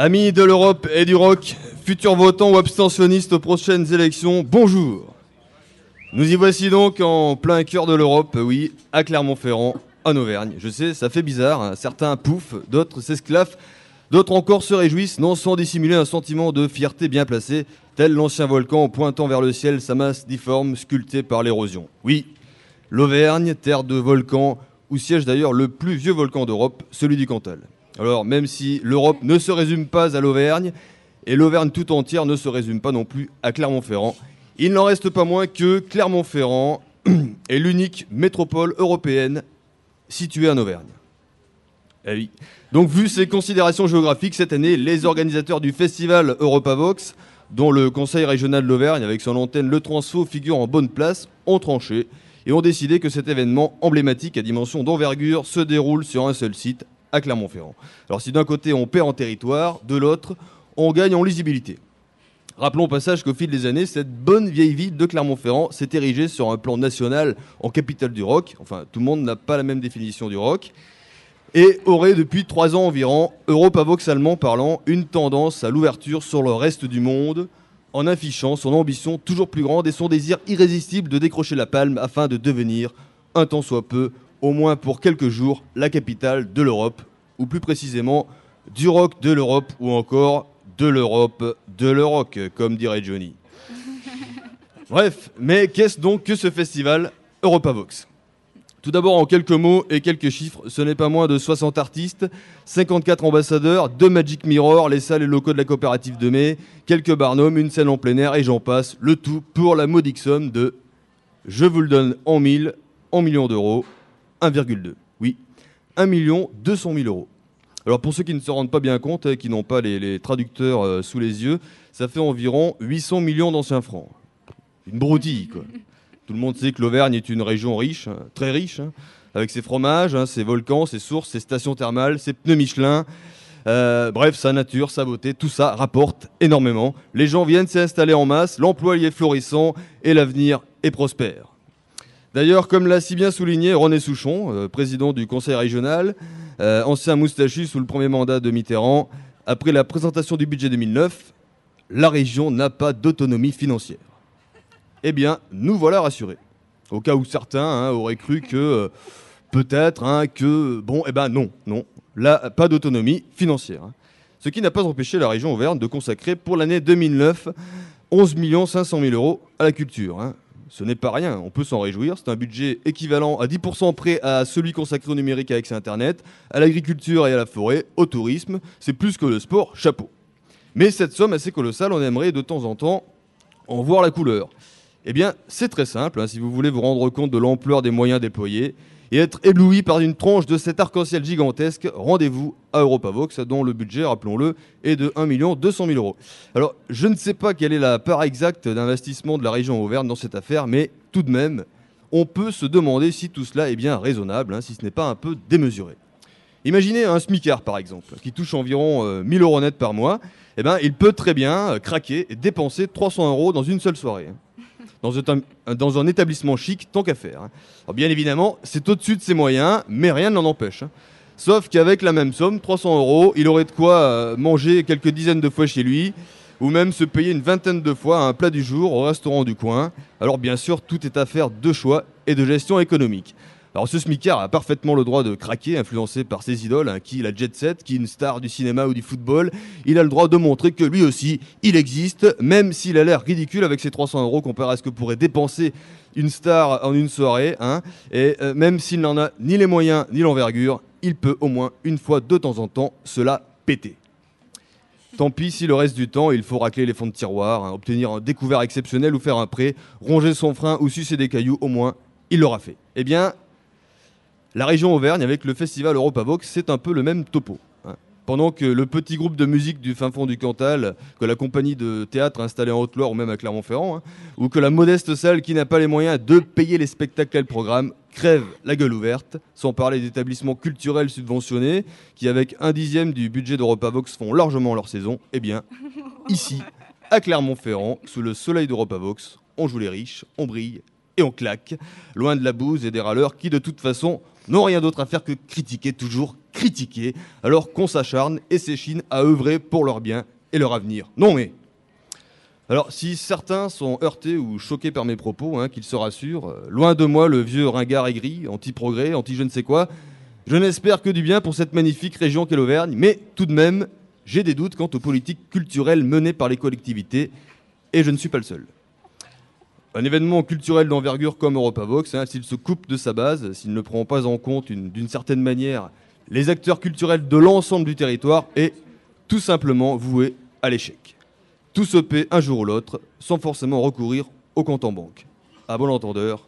Amis de l'Europe et du rock, futurs votants ou abstentionnistes aux prochaines élections, bonjour. Nous y voici donc en plein cœur de l'Europe, oui, à Clermont-Ferrand, en Auvergne. Je sais, ça fait bizarre, hein. certains pouffent, d'autres s'esclaffent, d'autres encore se réjouissent, non sans dissimuler un sentiment de fierté bien placé, tel l'ancien volcan pointant vers le ciel sa masse difforme sculptée par l'érosion. Oui, l'Auvergne, terre de volcans, où siège d'ailleurs le plus vieux volcan d'Europe, celui du Cantal. Alors, même si l'Europe ne se résume pas à l'Auvergne, et l'Auvergne tout entière ne se résume pas non plus à Clermont-Ferrand, il n'en reste pas moins que Clermont-Ferrand est l'unique métropole européenne située en Auvergne. Eh oui. Donc, vu ces considérations géographiques, cette année, les organisateurs du festival Europavox, dont le conseil régional de l'Auvergne, avec son antenne Le Transfo, figure en bonne place, ont tranché et ont décidé que cet événement emblématique à dimension d'envergure se déroule sur un seul site, à Clermont-Ferrand. Alors si d'un côté on perd en territoire, de l'autre on gagne en lisibilité. Rappelons au passage qu'au fil des années, cette bonne vieille ville de Clermont-Ferrand s'est érigée sur un plan national en capitale du rock. Enfin, tout le monde n'a pas la même définition du rock. Et aurait depuis trois ans environ, europavoxalement parlant, une tendance à l'ouverture sur le reste du monde, en affichant son ambition toujours plus grande et son désir irrésistible de décrocher la palme afin de devenir, un temps soit peu, au moins pour quelques jours, la capitale de l'Europe, ou plus précisément du rock de l'Europe, ou encore de l'Europe de l'Europe, comme dirait Johnny. Bref, mais qu'est-ce donc que ce festival Europavox Tout d'abord, en quelques mots et quelques chiffres, ce n'est pas moins de 60 artistes, 54 ambassadeurs, deux Magic Mirror, les salles et locaux de la coopérative de mai, quelques barnums, une scène en plein air et j'en passe, le tout pour la modique somme de, je vous le donne en mille, en millions d'euros, 1,2. Oui, 1 million 200 000 euros. Alors pour ceux qui ne se rendent pas bien compte, et qui n'ont pas les, traducteurs euh, sous les yeux, ça fait environ 800 millions d'anciens francs. Une broutille, quoi. Tout le monde sait que l'Auvergne est une région riche, hein, très riche, hein, avec ses fromages, hein, ses volcans, ses sources, ses stations thermales, ses pneus Michelin. Euh, bref, sa nature, sa beauté, tout ça rapporte énormément. Les gens viennent s'y installer en masse, l'emploi y est florissant et l'avenir est prospère. D'ailleurs, comme l'a si bien souligné René Souchon, euh, président du conseil régional, euh, ancien moustachu sous le premier mandat de Mitterrand, après la présentation du budget 2009, la région n'a pas d'autonomie financière. Eh bien, nous voilà rassurés. Au cas où certains hein, auraient cru que euh, peut-être hein, que bon, eh ben non, non, là pas d'autonomie financière. Hein. Ce qui n'a pas empêché la région Auvergne de consacrer pour l'année 2009 11 500 000 euros à la culture. Ce n'est pas rien, on peut s'en réjouir. C'est un budget équivalent à 10% près à celui consacré au numérique avec Internet, à l'agriculture et à la forêt, au tourisme. C'est plus que le sport, chapeau. Mais cette somme assez colossale, on aimerait de temps en temps en voir la couleur. Eh bien, c'est très simple, hein, si vous voulez vous rendre compte de l'ampleur des moyens déployés et être ébloui par une tranche de cet arc-en-ciel gigantesque, rendez-vous à Europavox, dont le budget, rappelons-le, est de 1 200 000 euros. Alors, je ne sais pas quelle est la part exacte d'investissement de la région Auvergne dans cette affaire, mais tout de même, on peut se demander si tout cela est bien raisonnable, hein, si ce n'est pas un peu démesuré. Imaginez un smicard, par exemple, qui touche environ 1 euh, 1000 euros net par mois. Eh ben, il peut très bien euh, craquer et dépenser 300 euros dans une seule soirée. Hein dans un, établissement chic, tant qu'à faire. Hein. bien évidemment, c'est au-dessus de ses moyens, mais rien ne l'en empêche. Hein. Sauf qu'avec la même somme, 300 euros, il aurait de quoi euh, manger quelques dizaines de fois chez lui, ou même se payer une vingtaine de fois un plat du jour au restaurant du coin. Alors bien sûr, tout est affaire de choix et de gestion économique. Alors ce smicard a parfaitement le droit de craquer, influencé par ses idoles, hein, qui la jet set, qui une star du cinéma ou du football. Il a le droit de montrer que lui aussi, il existe, même s'il a l'air ridicule avec ses 300 euros comparé à ce que pourrait dépenser une star en une soirée. Hein. et euh, même s'il n'en a ni les moyens ni l'envergure, il peut au moins une fois de temps en temps cela péter. Tant pis si le reste du temps, il faut racler les fonds de tiroir, hein, obtenir un découvert exceptionnel ou faire un prêt, ronger son frein ou sucer des cailloux, au moins, il l'aura fait. Eh bien, la région Auvergne, avec le festival Europavox, c'est un peu le même topo. Hein. Pendant que le petit groupe de musique du fin fond du Cantal, que la compagnie de théâtre installée en Haute-Loire ou même à Clermont-Ferrand, hein, ou que la modeste salle qui n'a pas les moyens de payer les spectacles et le programme, crève la gueule ouverte, sans parler d'établissements culturels subventionnés qui, avec un dixième du budget d'Europavox, font largement leur saison, eh bien, ici, à Clermont-Ferrand, sous le soleil d'Europavox, on joue les riches, on brille et on claque, loin de la bouse et des râleurs qui de toute façon n'ont rien d'autre à faire que critiquer, toujours critiquer, alors qu'on s'acharne et s'échine à œuvrer pour leur bien et leur avenir. Non mais alors, si certains sont heurtés ou choqués par mes propos, hein, qu'ils se rassurent, euh, loin de moi le vieux ringard aigri, anti-progrès, anti-je ne sais quoi, je n'espère que du bien pour cette magnifique région qu'est l'Auvergne, mais tout de même, j'ai des doutes quant aux politiques culturelles menées par les collectivités, et je ne suis pas le seul. Un événement culturel d'envergure comme EuropaVox, hein, s'il se coupe de sa base, s'il ne prend pas en compte d'une certaine manière les acteurs culturels de l'ensemble du territoire, est tout simplement voué à l'échec. Tout se paie un jour ou l'autre, sans forcément recourir au compte en banque. À bon entendeur,